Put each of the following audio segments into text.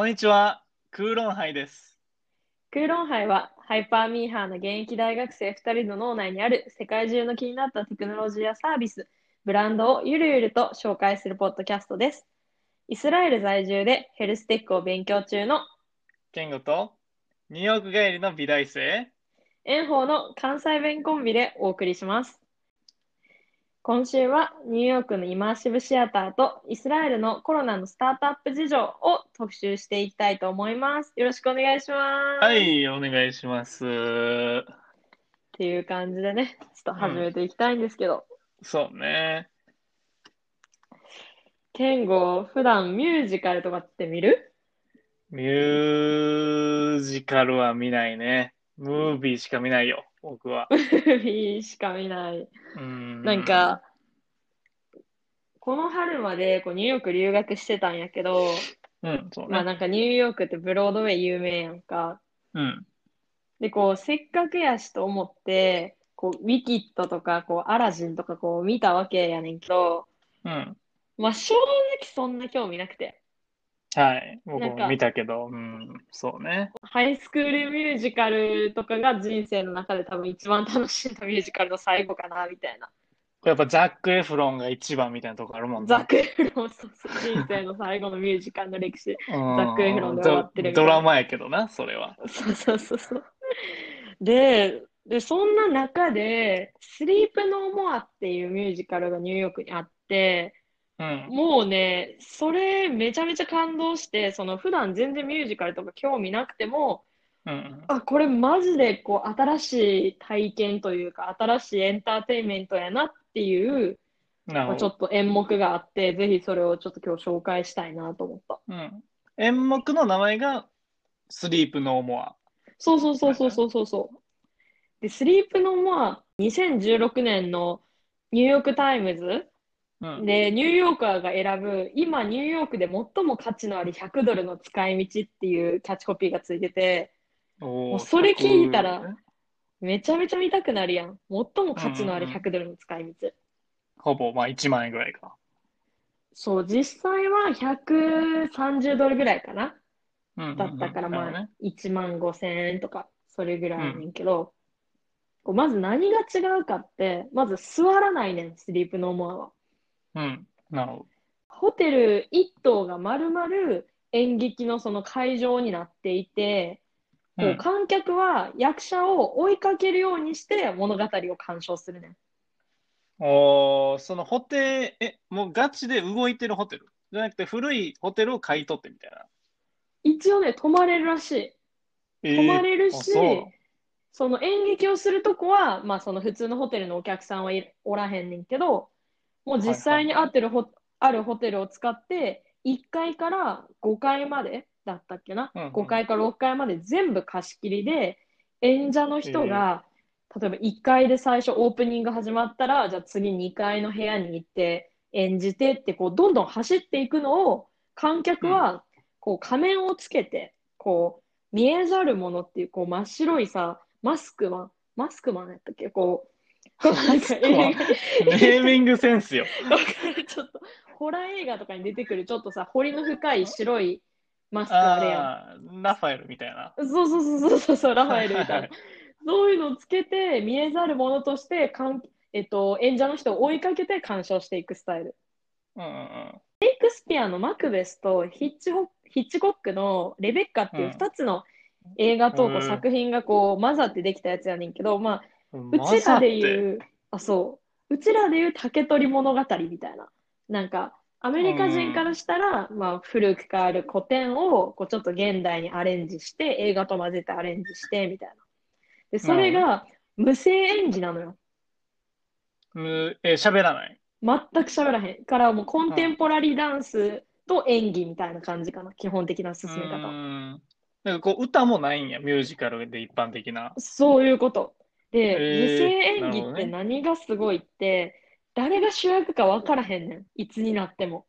こんにちは、クーロンハイです。クーロンハイはハイパーミーハーの現役大学生2人の脳内にある世界中の気になったテクノロジーやサービス、ブランドをゆるゆると紹介するポッドキャストです。イスラエル在住でヘルステックを勉強中のケンゴとニューヨーク帰りの美大生。炎鵬の関西弁コンビでお送りします。今週はニューヨークのイマーシブシアターとイスラエルのコロナのスタートアップ事情を特集していきたいと思います。よろしくお願いします。は。い、お願いします。っていう感じでね、ちょっと始めていきたいんですけど、そうね。ケンゴ、普段ミュージカルとかって見る？ミュージカルは見ないね。ムービーしか見ないよ、僕は。いいしか見ない。うん。なんか、この春までこうニューヨーク留学してたんやけど、うん、そうね。まあなんかニューヨークってブロードウェイ有名やんか。うん。で、こう、せっかくやしと思って、こう、ウィキッドとか、こう、アラジンとかこう見たわけやねんけど、うん。まあ正直そんな興味なくて。はい、僕も見たけど、うん、そうね。ハイスクールミュージカルとかが人生の中で多分一番楽しんだミュージカルの最後かな、みたいな。やっぱザック・エフロンが一番みたいなとこあるもんな。ザック・エフロン、そうそう人生の最後のミュージカルの歴史。ザックエフロンで終わってるドラマやけどな、それは。そうそうそうそう。で、で、そんな中で、スリープ・ノー・モアっていうミュージカルがニューヨークにあって、うん。もうね、それめちゃめちゃ感動して、その普段全然ミュージカルとか興味なくても、うん。あ、これマジでこう新しい体験というか、新しいエンターテインメントやなっていう、なるほど。ちょっと演目があって、ぜひそれをちょっと今日紹介したいなと思った。うん。演目の名前がスリープ・ノー・モア。そうそうそうそうそうそうそう。で、スリープ・ノー・モア、2016年のニューヨークタイムズうん。で、ニューヨーカーが選ぶ、今ニューヨークで最も価値のある100ドルの使い道っていうキャッチコピーがついてて、それ聞いたら100めちゃめちゃ見たくなるやん。最も価値のあるうんうん100ドルの使い道。ほぼ、まあ1万円ぐらいか。そう、実際は130ドルぐらいかな。うんだったから、まあなるほどね、1万5千円とか、それぐらいやねんけど、こうまず何が違うかって、まず座らないねん、スリープノーモアは。うん。なるほど。ホテル一棟が丸々演劇のその会場になっていて、こううん観客は役者を追いかけるようにして物語を鑑賞するねん。おーそのホテル、え、もうガチで動いてるホテル？じゃなくて古いホテルを買い取ってみたいな。一応ね、泊まれるらしい。えー泊まれるあし、その演劇をするとこは、まあその普通のホテルのお客さんはいおらへんねんけど、もう実際に合ってるホ、あるホテルを使って、1階から5階までだったっけな、うんうん。5階から6階まで全部貸し切りで、演者の人が、例えば1階で最初オープニング始まったら、じゃあ次2階の部屋に行って演じてって、こうどんどん走っていくのを、観客はこう仮面をつけて、こう見えざるものっていう、こう真っ白いさ、マスクマン、マスクマンやったっけ？こうなんか映画ネーミングセンスよ。ちょっと、ホラー映画とかに出てくる、ちょっとさ、彫りの深い白いマスクあれやん。ラファエルみたいな。そうそうそうそうそうそう、ラファエルみたいはな。そういうのをつけて、見えざるものとして、かんえっと、演者の人を追いかけて鑑賞していくスタイル。うんうんうん。シェイクスピアのマクベスとヒッチホヒッチコックのレベッカっていう2つの映画とこううん作品がこう混ざってできたやつやねんけど、まあ、うちらで言う、あ、そう、うちらで言う竹取物語みたいな。なんか、アメリカ人からしたら、まあ、古くからある古典を、こう、ちょっと現代にアレンジして、映画と混ぜてアレンジして、みたいな。で、それが、無声演技なのよ。むえー喋らない？全く喋らへん。から、もう、コンテンポラリーダンスと演技みたいな感じかな。基本的な進めう方。ん。なんかこう歌もないんや、ミュージカルで一般的な。そういうこと。で、無声演技って何がすごいって、誰が主役か分からへんねん。いつになっても。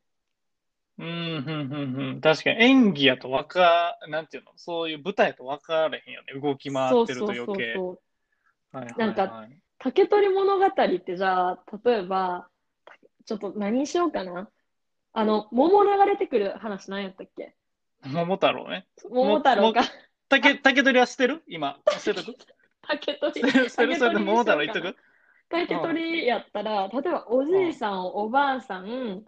うん、うん、うん、うん。確かに演技やとわか、なんていうの、そういう舞台やと分からへんよね。動き回ってるとそうそう余計。そうそう。はいはいなんかはい竹取物語ってじゃあ、例えば、たちょっと何にしようかな。あの、桃流れてくる話何やったっけ？桃太郎ね。桃太郎か。竹、竹取りは捨てる？今。捨てとく 竹取捨てる捨てるそれで桃太郎言っとく？竹取りやったら、例えばおじいさん、おばあさん、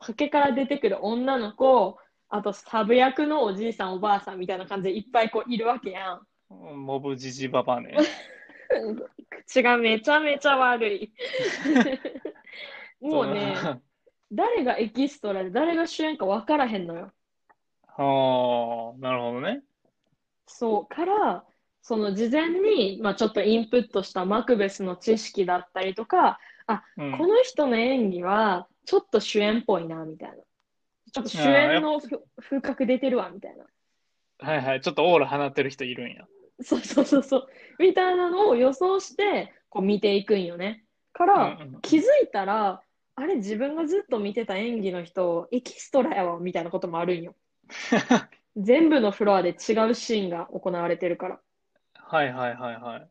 竹から出てくる女の子、あとサブ役のおじいさん、おばあさんみたいな感じでいっぱいこういるわけやん。モブジジババね。口がめちゃめちゃ悪い。もうね、誰がエキストラで誰が主演か分からへんのよ。はあ、なるほどね。そう、から、その事前に、まあ、ちょっとインプットしたマクベスの知識だったりとか、うんこの人の演技はちょっと主演っぽいな、みたいな。ちょっと主演のふ風格出てるわ、みたいな。はいはい。ちょっとオーラ放ってる人いるんや。そうそうそうそう。みたいなのを予想して、こう見ていくんよね。から、うんうん気づいたら、あれ、自分がずっと見てた演技の人、エキストラやわ、みたいなこともあるんよ。全部のフロアで違うシーンが行われてるから。はいはいはいはい。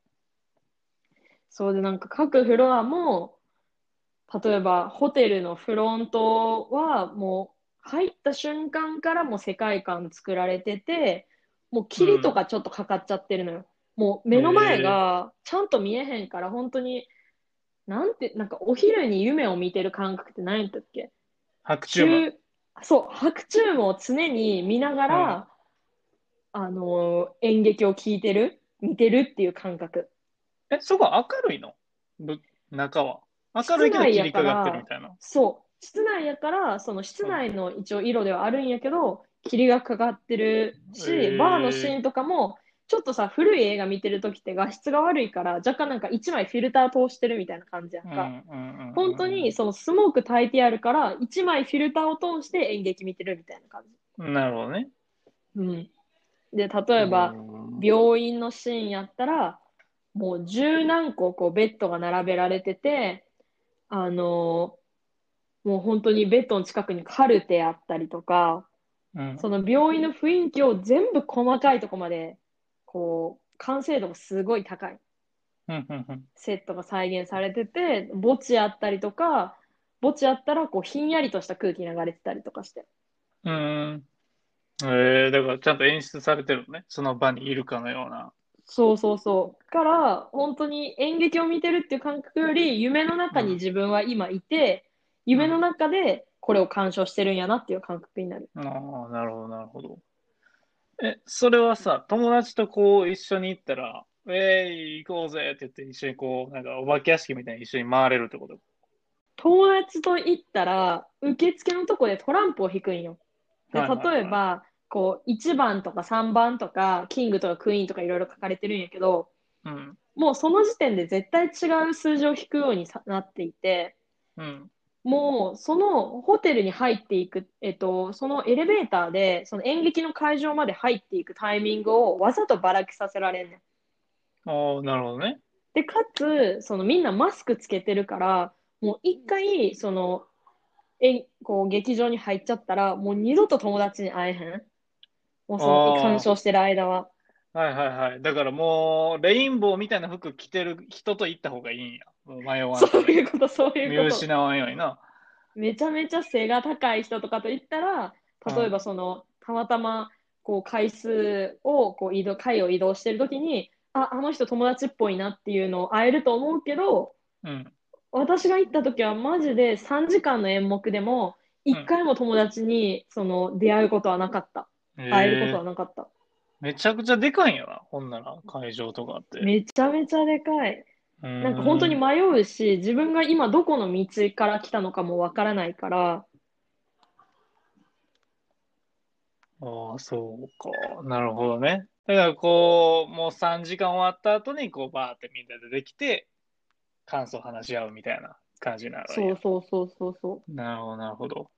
そうで、なんか各フロアも、例えばホテルのフロントはもう入った瞬間からもう世界観作られてて、もう霧とかちょっとかかっちゃってるのよ。もう目の前がちゃんと見えへんから、本当に、なんて、なんかお昼に夢を見てる感覚って何やったっけ？白昼夢。中そう、白昼夢を常に見ながら、あの演劇を聞いてる、見てるっていう感覚。え、そこ明るいの？ぶ中は。明るいけど切りかかってるみたいな。そう、室内やから、その室内の一応色ではあるんやけど、霧がかかってるし、へーバーのシーンとかも、ちょっとさ、古い映画見てるときって画質が悪いから、若干なんか一枚フィルター通してるみたいな感じやんか。本当にそのスモーク焚いてあるから、一枚フィルターを通して演劇見てるみたいな感じ。なるほどね。うん。で、例えば、うん病院のシーンやったら、もう十何個こうベッドが並べられてて、あのもう本当にベッドの近くにカルテあったりとか、うんその病院の雰囲気を全部細かいとこまで、こう、完成度がすごい高い。セットが再現されてて、墓地あったりとか、墓地あったらこうひんやりとした空気流れてたりとかして。うーん。えー、だからちゃんと演出されてるのね。その場にいるかのような。そうそうそう。から、本当に演劇を見てるっていう感覚より、夢の中に自分は今いて、夢の中でこれを鑑賞してるんやなっていう感覚になる。ああ、なるほど、なるほど。え、それはさ、友達とこう一緒に行ったら、えー、行こうぜって言って一緒にこう、なんかお化け屋敷みたいに一緒に回れるってこと？友達と行ったら、受付のとこでトランプを引くんよ。で、例えば、こう、1番とか3番とか、キングとかクイーンとかいろいろ書かれてるんやけど、うん。もうその時点で絶対違う数字を引くようにさなっていて、うん。もうそのホテルに入っていく、えっと、そのエレベーターで、その演劇の会場まで入っていくタイミングをわざとばらけさせられんねん。ああ、なるほどね。で、かつ、そのみんなマスクつけてるから、もう一回、その、え、こう、劇場に入っちゃったら、もう二度と友達に会えへん？もうそのあー鑑賞してる間は。はいはいはい。だからもう、レインボーみたいな服着てる人と行った方がいいんや。もう迷わんそういうこと、そう見いうこと。失わんようにな。めちゃめちゃ背が高い人とかと言ったら、例えばその、たまたま、こう、回数を、こう、移動、階を移動してるときに、あ、あの人友達っぽいなっていうのを会えると思うけど、うん。私が行った時はマジで3時間の演目でも1回も友達にその出会うことはなかった。会えることはえーなかった。めちゃくちゃでかいんやな、ほんなら、会場とかって。めちゃめちゃでかい。ななんか本当に迷うし、自分が今どこの道から来たのかもわからないから、ああ、そうか。なるほどね。だからこう、もう3時間終わった後に、こう、バーってみんなでできて、感想話し合うみたいな感じになるんやそうそうそうそうそなるほど、なるほど。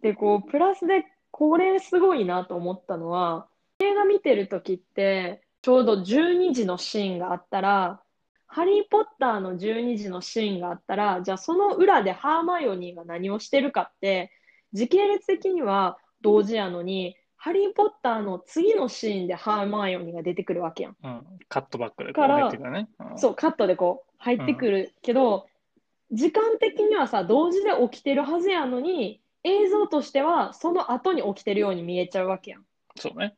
う。で、こう、プラスでこれすごいなと思ったのは、映画見てる時って、ちょうど12時のシーンがあったら、ハリー・ポッターの12時のシーンがあったら、じゃあその裏でハーマイオニーが何をしてるかって、時系列的には同時やのに、ハリー・ポッターの次のシーンでハーマイオニーが出てくるわけやん。うん。カットバックでこう入ってくるね。うんそう、カットでこう入ってくるけど、時間的にはさ、同時で起きてるはずやのに、映像としてはその後に起きてるように見えちゃうわけやん。そうね。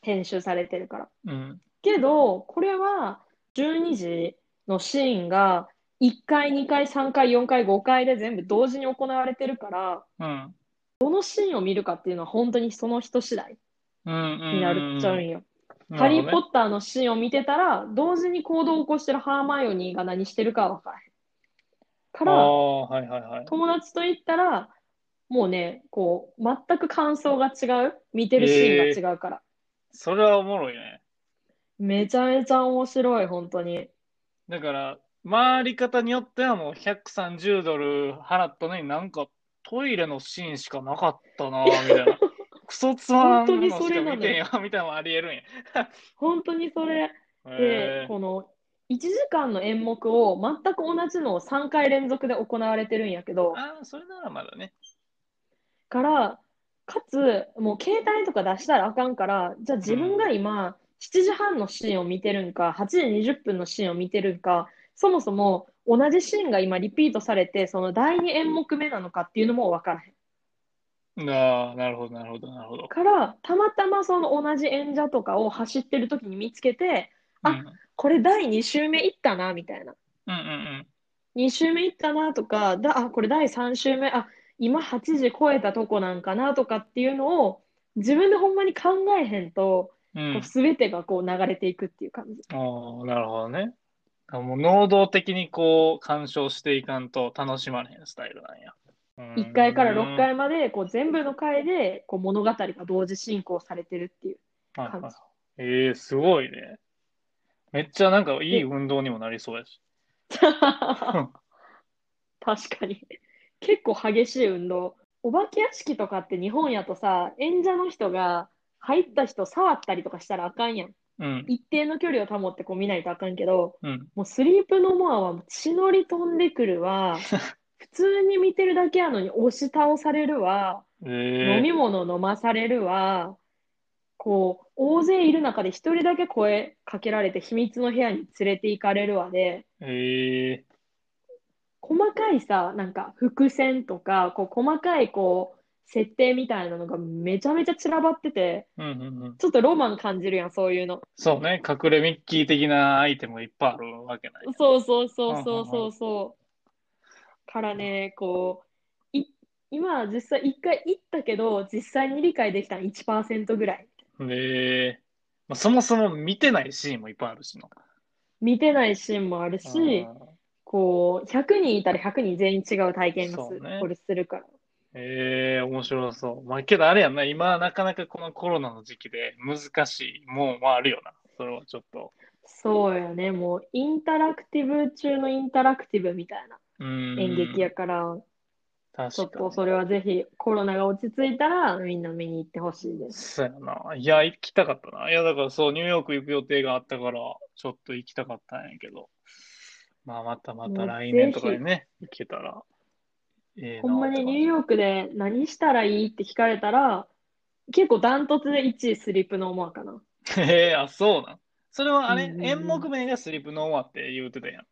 編集されてるから。うん。けど、これは12時のシーンが1回、2回、3回、4回、5回で全部同時に行われてるから、うん。どのシーンを見るかっていうのは本当にその人次第うん。うん。になっちゃうんよ。ハリー・ポッターのシーンを見てたら、同時に行動を起こしてるハーマイオニーが何してるかは分からへん。から、はいはいはい。友達と行ったら、もうね、こう、全く感想が違う。見てるシーンが違うから。それはおもろいね。めちゃめちゃ面白い、本当に。だから、回り方によってはもう130ドル払ったのになんかトイレのシーンしかなかったな、みたいな。クソつまんのしか見てんや、みたいなのもありえるんや。本当にそれ。へで、えこの1時間の演目を全く同じのを3回連続で行われてるんやけど、ああ、それならまだね。から、かつ、もう携帯とか出したらあかんから、じゃあ自分が今、7時半のシーンを見てるんか、8時20分のシーンを見てるんか、そもそも同じシーンが今リピートされて、その第2演目目なのかっていうのも分からへん。ああ、なるほど、なるほど、なるほど。から、たまたまその同じ演者とかを走ってる時に見つけて、あうん、これ第2週目いったな、みたいな。うんうん2週目いったなとか、だ、あ、これ第3週目、あ、今8時超えたとこなんかなとかっていうのを自分でほんまに考えへんと、うん。うんこう。全てがこう流れていくっていう感じ。ああ、なるほどね。あもう能動的にこう、鑑賞していかんと楽しまれへんスタイルなんや。1回から6回までこう全部の回でこう物語が同時進行されてるっていうはいはい感じ。ええすごいね。めっちゃなんかいい運動にもなりそうやし。確かに。結構激しい運動。お化け屋敷とかって日本やとさ、演者の人が入った人触ったりとかしたらあかんやん。うん。一定の距離を保ってこう見ないとあかんけど、うん。もうスリープノモアは血のり飛んでくるわ。普通に見てるだけやのに押し倒されるわ。ええ飲み物飲まされるわ。こう、大勢いる中で一人だけ声かけられて秘密の部屋に連れて行かれるわで、ええ細かいさ、なんか伏線とか、こう細かいこう、設定みたいなのがめちゃめちゃ散らばってて、うんうんうん。ちょっとロマン感じるやん、そういうの。そうね。隠れミッキー的なアイテムがいっぱいあるわけない。そうそうそうそうそうそう。からね、こう、い、今実際一回行ったけど、実際に理解できたの1%ぐらい。ええまあ、そもそも見てないシーンもいっぱいあるしな。見てないシーンもあるし、こう、100人いたら100人全員違う体験がすねこれするから。ええ面白そう。まあ、けどあれやんな、今なかなかこのコロナの時期で難しいもんはあるよな。それはちょっと。そうよね、もうインタラクティブ中のインタラクティブみたいな。演劇やから、ちょっ。とそれはぜひコロナが落ち着いたらみんな見に行ってほしいです。そうやな。いや、行きたかったな。いや、だからそう、ニューヨーク行く予定があったから、ちょっと行きたかったんやけど。まあ、またまた来年とかにね、行けたら。ええほんまにニューーヨークで何したらいいって聞かれたら、結構ダントツで1位スリープノーモアかな。ク。ええあ、そうなん。それはあれ、演目名がスリープノーマって言うてたやん。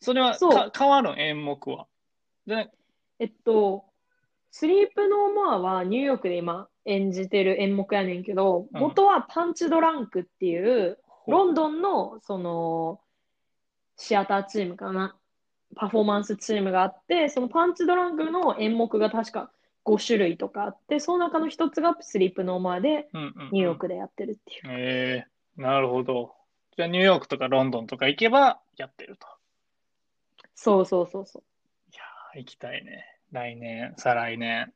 それはそうか変わるん、演目は。で、えっと、スリープノーモアはニューヨークで今演じてる演目やねんけど、うん元はパンチドランクっていう、ロンドンのそのシアターチームかな、パフォーマンスチームがあって、そのパンチドランクの演目が確か5種類とかあって、その中の一つがスリープノーマーでうんうんうんニューヨークでやってるっていう。ええなるほど。じゃあ、ニューヨークとかロンドンとか行けばやってると。そうそうそうそう。いやー、行きたいね。来年、再来年、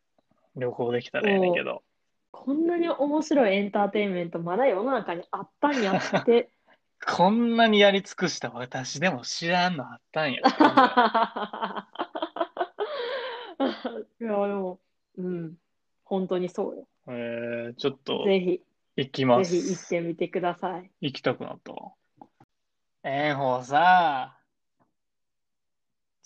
旅行できたらええねんけど。こんなに面白いエンターテインメントまだ世の中にあったんやって。こんなにやり尽くした私でも知らんのあったんや。いや、でも、うん、本当にそうよ。えー、ちょっとぜひ、行きまぜひ行っす。てみてください。行きたくなったわ。えんほうさ、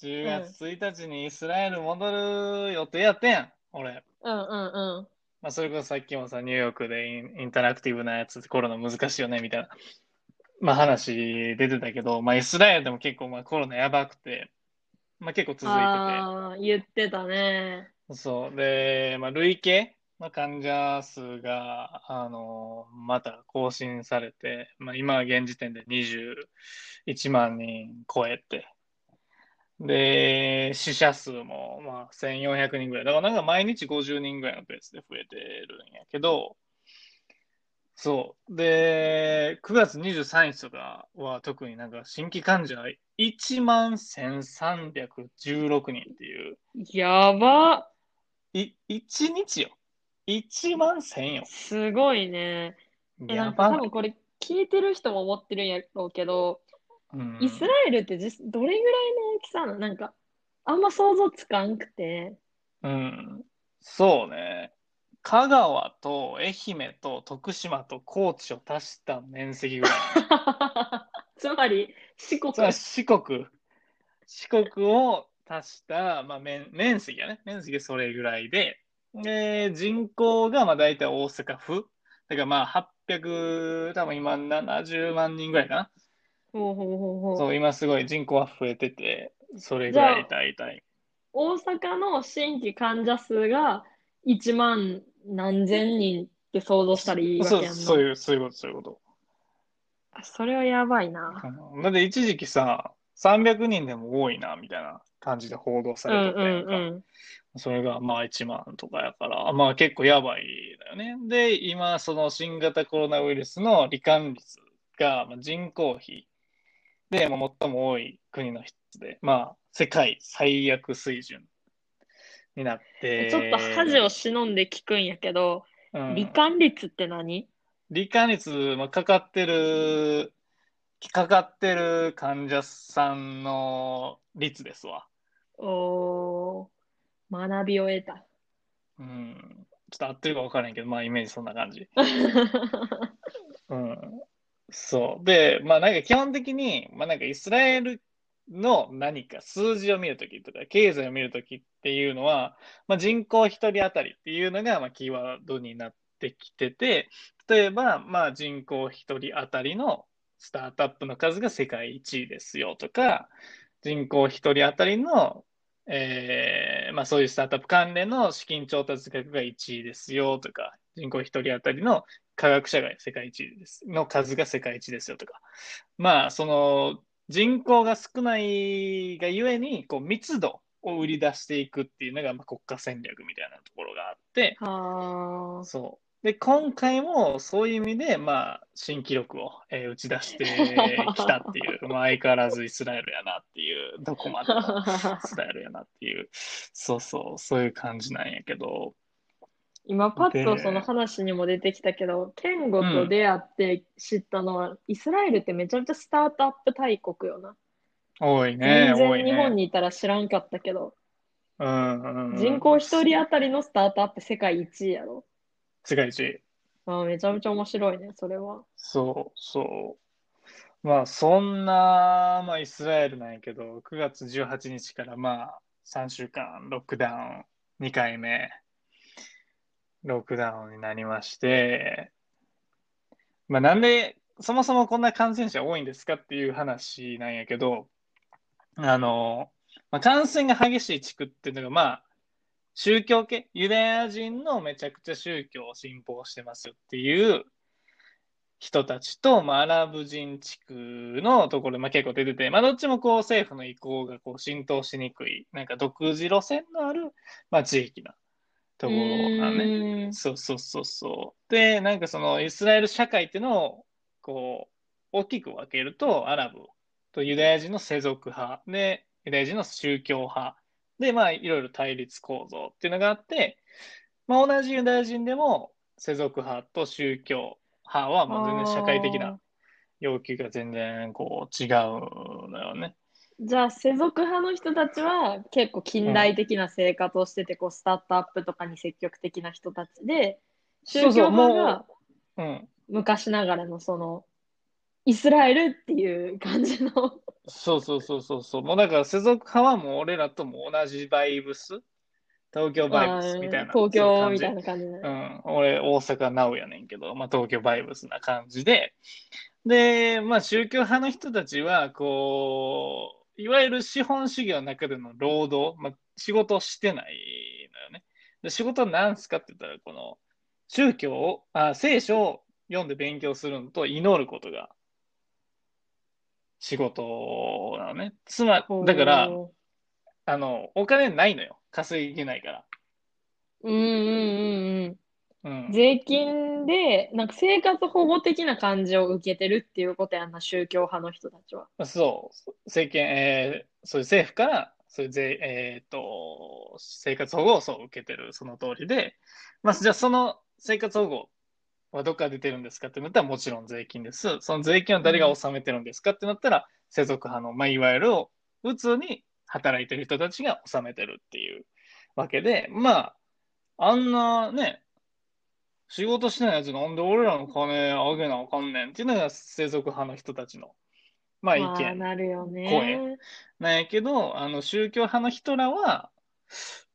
10月1日にイスラエル戻る予定やってん、俺。うんうんうん。まあ、それこそさっきもさ、ニューヨークでインタラクティブなやつ、コロナ難しいよね、みたいな、まあ話出てたけど、まあイスラエルでも結構まあコロナやばくて、まあ結構続いてて、ああ、言ってたね。そう。で、まあ累計、まあ、患者数が、あの、また更新されて、まあ、今現時点で21万人超えて、で、死者数も、まあ、1400人ぐらい。だからなんか毎日50人ぐらいのペースで増えてるんやけど、そう。で、9月23日とかは特になんか新規患者1万1316人っていう、やば。い、1日よ。1万1000よ。すごいね。え、なんかやば多分これ聞いてる人も思ってるんやろうけど、うんイスラエルって実どれぐらいの大きさなの？なんか、あんま想像つかんくて。うん。そうね。香川と愛媛と徳島と高知を足した面積ぐらい。つまり、四国つ。まり四国、四国を足した、まあ、面面積やね。面積それぐらいで、で、人口がまあ大体大阪府。だからまあ800、多分今70万人ぐらいかな。ほうほうほうほう。そう、今すごい人口は増えてて、それぐらい大体。大阪の新規患者数が1万何千人って想像したらいいわそう、けやんな。そういう、そういうこと、そういうこと。それはやばいな。うんだって一時期さ、300人でも多いな、みたいな感じで報道さうんれてたやんか。うんそれがまあ1万とかやから、まあ結構やばいだよね。で、今その新型コロナウイルスの罹患率がまあ人口比でまあ最も多い国の一つで、まあ世界最悪水準になって。ちょっと恥を忍んで聞くんやけど、うん罹患率って何？罹患率、まあ、かかってる、かかってる患者さんの率ですわ。おー、学びを得た。うん。ちょっと合ってるか分からんけど、まあイメージそんな感じ。うん。そう。で、まあなんか基本的に、まあなんかイスラエルの何か数字を見るときとか、経済を見るときっていうのは、まあ人口一人当たりっていうのが、まあキーワードになってきてて、例えば、まあ人口一人当たりのスタートアップの数が世界一位ですよとか、人口一人当たりの、えーまあそういうスタートアップ関連の資金調達額が1位ですよとか、人口一人当たりの科学者が世界一です、の数が世界一ですよとか。まあ、その人口が少ないがゆえに、こう密度を売り出していくっていうのが、まあ、国家戦略みたいなところがあって、はあ。そう。で、今回もそういう意味で、まあ、新記録を、えー打ち出してきたっていう、まあ、相変わらずイスラエルやなっていう、どこまでもイスラエルやなっていう、そうそう、そういう感じなんやけど、今パッとでその話にも出てきたけど、ケンゴと出会って知ったのは、イスラエルってめちゃめちゃスタートアップ大国よな。多いね、全然日本ね。にいたら知らんかったけど、うんうんうん人口一人当たりのスタートアップ世界一位やろ。世界一。ああめちゃめちゃ面白いね、それは。そうそう。まあ、そんな、まあ、イスラエルなんやけど、9月18日からまあ、3週間、ロックダウン、2回目、ロックダウンになりまして、まあ、なんで、そもそもこんな感染者多いんですかっていう話なんやけど、あの、まあ、感染が激しい地区っていうのが、まあ、宗教系、ユダヤ人のめちゃくちゃ宗教を信奉してますよっていう人たちと、まあ、アラブ人地区のところ、まあ、結構出てて、まあ、どっちもこう政府の意向がこう浸透しにくい、なんか独自路線のある、まあ、地域なところなのね。そうそうそうそう。で、なんかそのイスラエル社会っていうのを、こう、大きく分けると、アラブとユダヤ人の世俗派で、ユダヤ人の宗教派で、まあ、いろいろ対立構造っていうのがあって、まあ、同じユダヤ人でも、世俗派と宗教派は、もう全然社会的な要求が全然こう違うのよね。じゃあ、世俗派の人たちは結構近代的な生活をしてて、こう、スタートアップとかに積極的な人たちで、宗教派がうん。昔ながらのその、イスラエルっていう感じの。そうそうそうそうそう。もうだから世俗派はもう俺らとも同じバイブス？東京バイブスみたいな。東京みたいな。な感じで。うん。俺、大阪ナウやねんけど、まあ東京バイブスな感じで。で、まあ宗教派の人たちは、こう、いわゆる資本主義の中での労働、まあ仕事をしてないのよね。で仕事は何すかって言ったら、この宗教を、あ聖書を読んで勉強するのと祈ることが仕事なのね。つまり、だから、ほあの、お金ないのよ。稼げないから。ううんうんうん税金で、なんか生活保護的な感じを受けてるっていうことやんな、宗教派の人たちは。そう。政権、えー、そういう政府から、そういう税、えーっと、生活保護をそう受けてる、その通りで、まあ、じゃあその生活保護はどっから出てるんですかってなったらもちろん税金です。その税金は誰が納めてるんですかってなったら、世俗派の、まあ、いわゆる普通に働いてる人たちが納めてるっていうわけで、まあ、あんなね、仕事してないやつなんで俺らの金あげなあかんねんっていうのが世俗派の人たちの、まあ意まあ、見なるよ声ね。なんやけど、あの宗教派の人らは、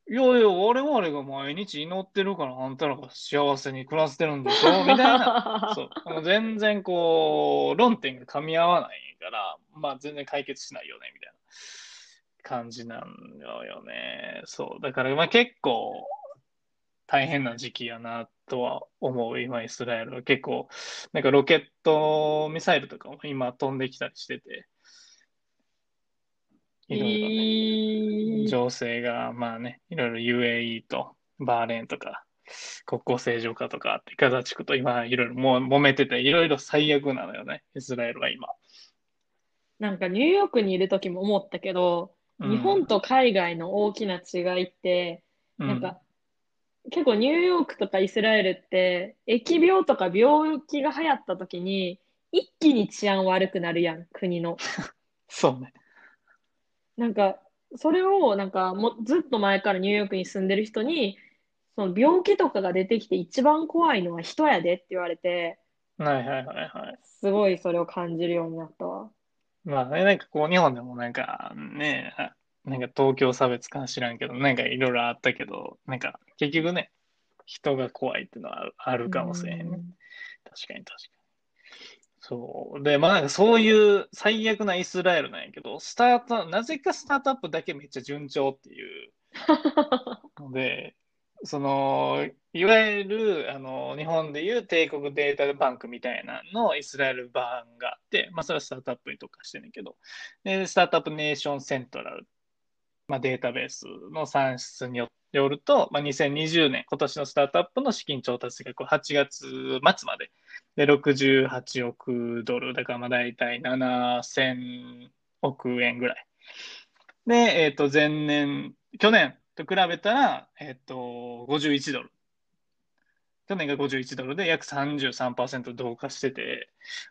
いやいや、我々が毎日祈ってるからあんたらが幸せに暮らしてるんでしょ みたいな。そう。あの全然こう、論点が噛み合わないから、まあ全然解決しないよね、みたいな感じなんだよね。そう。だからまあ結構大変な時期やなとは思う、今イスラエルは結構、なんかロケットミサイルとかも今飛んできたりしてて、いろいろね。情勢が、まあね、いろいろ UAE とバーレーンとか、国交正常化とかって、ガザ地区と今いろいろもう揉めてて、いろいろ最悪なのよね、イスラエルは今。なんかニューヨークにいる時も思ったけど、うん日本と海外の大きな違いって、うんなんか、結構ニューヨークとかイスラエルって、疫病とか病気が流行った時に、一気に治安悪くなるやん、国の。そうね。なんか、それを、なんか、もうずっと前からニューヨークに住んでる人に、その病気とかが出てきて一番怖いのは人やでって言われて、はいはいはいはい。すごいそれを感じるようになったわ。まあね、なんかこう、日本でもなんかね、あなんか東京差別か知らんけど、なんかいろいろあったけど、なんか結局ね、人が怖いっていうのはあるかもしれへんね。うん確かに確かに。そう。で、まあなんかそういう最悪なイスラエルなんやけど、スタート、なぜかスタートアップだけめっちゃ順調っていうの で、その、いわゆる、あの、日本でいう帝国データバンクみたいなのイスラエル版があって、まあそれはスタートアップに特化してんねんけど、で、スタートアップネーションセントラル、まあデータベースの算出によよると、まあ2020年、今年のスタートアップの資金調達額8月末までで、68億ドル、だからまあ大体7000億円ぐらい。で、えっ、と、前年、去年と比べたら、えっ、と、51ドル。去年が51ドルで約33%増加してて、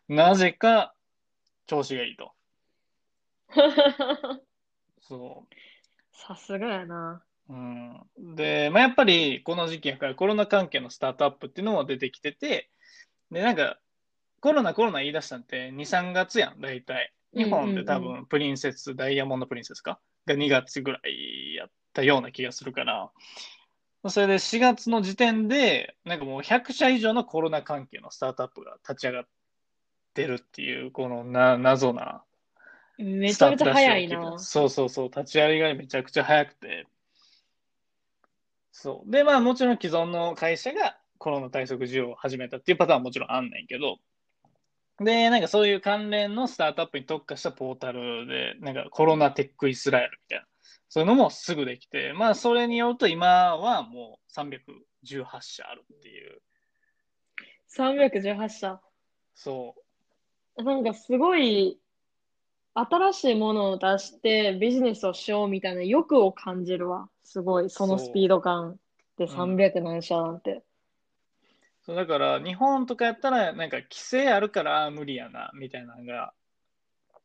なぜか調子がいいと。そさすがやな。う。うん。で、まあ、やっぱりこの時期やからコロナ関係のスタートアップっていうのも出てきてて、で、なんか、コロナコロナ言い出したんって2、3月やん、大体。日本で多分プリンセス、ダイヤモンドプリンセスか？が2月ぐらいやったような気がするから、それで4月の時点で、なんかもう100社以上のコロナ関係のスタートアップが立ち上がってるっていう、このな謎なめちゃめちゃ早いな。そうそうそう、立ち上がりがめちゃくちゃ早くて。そう。で、まあもちろん既存の会社がコロナ対策事業を始めたっていうパターンはもちろんあんねんけど、で、なんかそういう関連のスタートアップに特化したポータルで、なんかコロナテックイスラエルみたいな、そういうのもすぐできて、まあそれによると今はもう318社あるっていう、318社。そう。なんかすごい、新しいものを出してビジネスをしようみたいな欲を感じるわ。すごい、そのスピード感でうん300何社なんて。そうだから日本とかやったらなんか規制あるから無理やなみたいなのが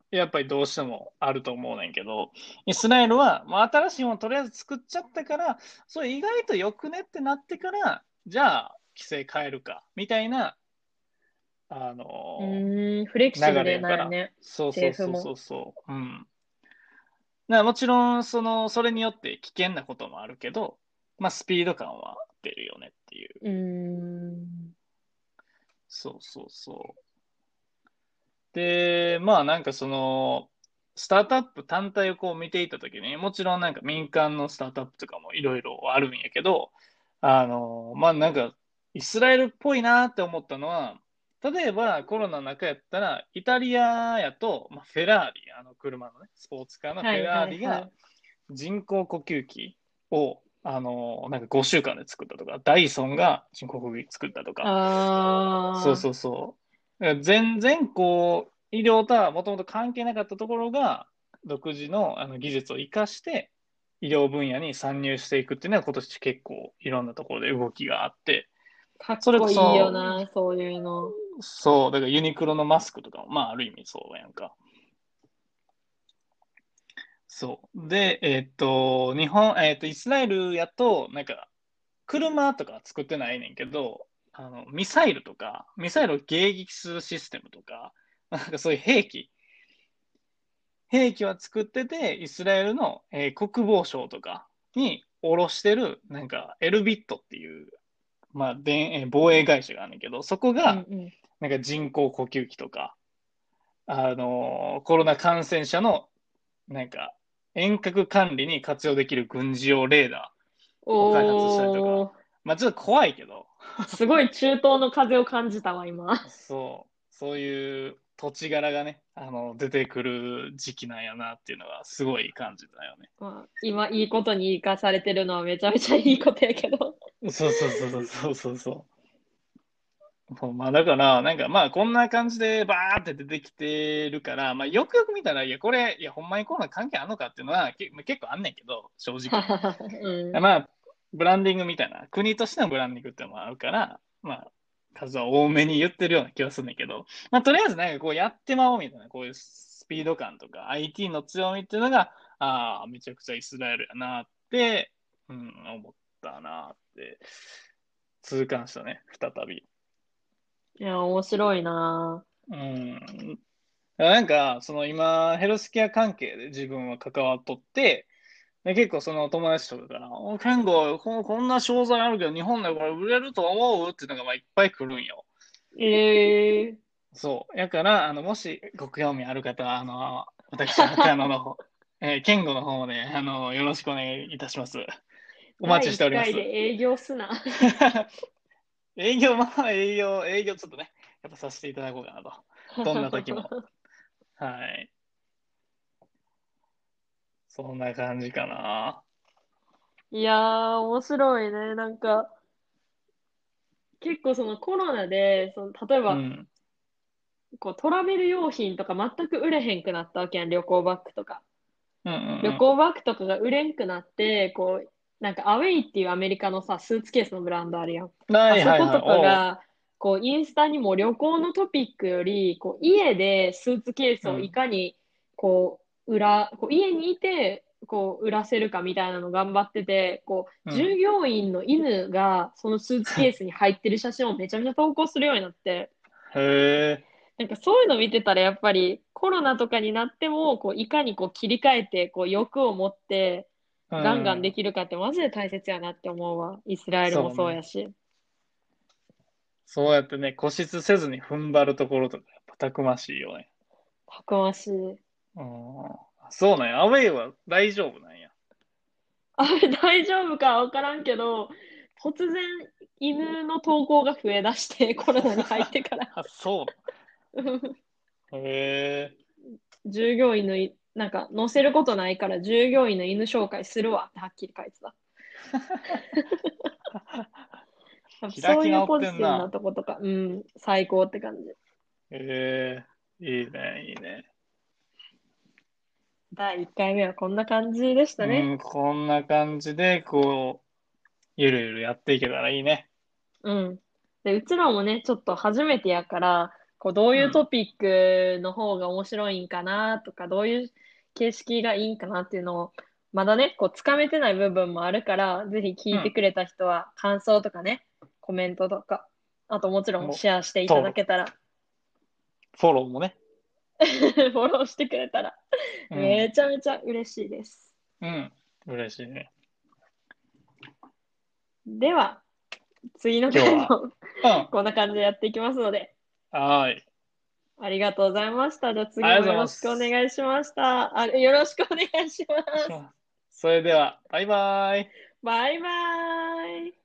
やっぱりどうしてもあると思うねんけどイスラエルはもう新しいものとりあえず作っちゃったからそれ意外とよくねってなってからじゃあ規制変えるかみたいなあのフレキシブルなね。そうそうそうそうそううんだからもちろんそのそれによって危険なこともあるけどまあスピード感は出るよねっていうう。そうそうそう。で、まあなんかその、スタートアップ単体をこう見ていたときに、もちろんなんか民間のスタートアップとかもいろいろあるんやけど、あの、まあ、なんか、イスラエルっぽいなって思ったのは、例えばコロナの中やったら、イタリアやと、まあ、フェラーリ、あの車のね、スポーツカーのフェラーリが人工呼吸器を、あの、なんか5週間で作ったとか、ダイソンが人工呼吸器作ったとか。そうそうそう。全然こう、医療とはもともと関係なかったところが、独自のあの技術を生かして、医療分野に参入していくっていうのは今年結構いろんなところで動きがあって、かっこいいよな、そういうの。そう、だからユニクロのマスクとかも、まあある意味そうやんか。そう。で、えーっと、日本、えーっと、イスラエルやと、なんか、車とか作ってないねんけど、あの、ミサイルとか、ミサイルを迎撃するシステムとか、なんかそういう兵器、兵器は作ってて、イスラエルの、えー国防省とかに卸してる、なんか、エルビットっていう、まあ、でえー防衛会社があるんだけど、そこうが、んうん。なんか人工呼吸器とか、あのコロナ感染者の、なんか、遠隔管理に活用できる軍事用レーダお開発したりとおー。ー。まあちょっと怖いけど、すごい中東の風を感じたわ、今。そう、そういう土地柄がね、あの、出てくる時期なんやなっていうのがすごい感じたよね。まあ、今、いいことに生かされてるのはめちゃめちゃいいことやけど。そうそうそうそうそうそう。そうまあだから、なんかまあこんな感じでバーって出てきてるから、まあよくよく見たら、いやこれ、いやほんまにコロナ関係あんのかっていうのはけ結構あんねんけど、正直。うん。まあ、ブランディングみたいな、国としてのブランディングっていうのもあるから、まあ、数は多めに言ってるような気がするんだけど、まあとりあえずなんかこうやってまおうみたいな、こういうスピード感とか IT の強みっていうのが、ああ、めちゃくちゃイスラエルやなって、うん、思ったなって、痛感したね、再び。いや、面白いなうん。なんか、その今、ヘルスケア関係で自分は関わっとって、で結構その友達とかから、お、ケンゴ、ここんな商材あるけど、日本でこれ売れると思う？っていうのがまあいっぱい来るんよ。ええそう。やから、あの、もしご興味ある方は、あの、私、中野の方、えー、ケンゴの方で、あの、よろしくお願いいたします。お待ちしております第一回で営業すな。営業、まあ、営業、営業ちょっとね、やっぱさせていただこうかなと。どんな時も。はい。そんな感じかな。いやー、面白いね。なんか、結構そのコロナで、その例えば、うん。こうトラベル用品とか全く売れへんくなったわけやん、旅行バッグとか。うんうんうん旅行バッグとかが売れんくなって、こう、なんかアウェイっていうアメリカのさ、スーツケースのブランドあるやん。はいはいはい。あそことかが、こう、インスタにも旅行のトピックより、こう、家でスーツケースをいかに、こう、売ら、こう、家にいて、こう、売らせるかみたいなの頑張ってて、こう、うん従業員の犬が、そのスーツケースに入ってる写真をめちゃめちゃ投稿するようになって、おへえ。なんかそういうの見てたら、やっぱり、コロナとかになっても、こう、いかにこう、切り替えて、こう、欲を持って、ガンガンでききるかって、マジで大切やなって思うわ。イスラエルもそうやし。そうやってね、固執せずに踏ん張るところとか、やっぱたくましいよね。たくましい。うん。そうなんや。アウェイは大丈夫なんや。あれ大丈夫かわからんけど、突然犬の投稿が増えだして、コロナに入ってから。あ、そう。へえ。従業員のい、なんか載せることないから従業員の犬紹介するわってはっきり書いてた。そういう直ポジティブななとことか、うん、最高って感じ。へえ。いいね、いいね。第1回目はこんな感じでしたね。うん、こんな感じで、こう、ゆるゆるやっていけたらいいね。うん。で、うちらもね、ちょっと初めてやから、こう、どういうトピックの方が面白いんかなとか、どういう形式がいいんかなっていうのを、まだね、こう、つかめてない部分もあるから、ぜひ聞いてくれた人は、感想とかね、コメントとか、あともちろんシェアしていただけたら、フォローもね。フォローしてくれたら、うん、めちゃめちゃ嬉しいです。うん、嬉しいね。では、次の回もうん、こんな感じでやっていきますので、はーい。ありがとうございました。じゃあ次もよろしくお願いしました。あよろしくお願いします。それでは、バイバイ。バイバイ。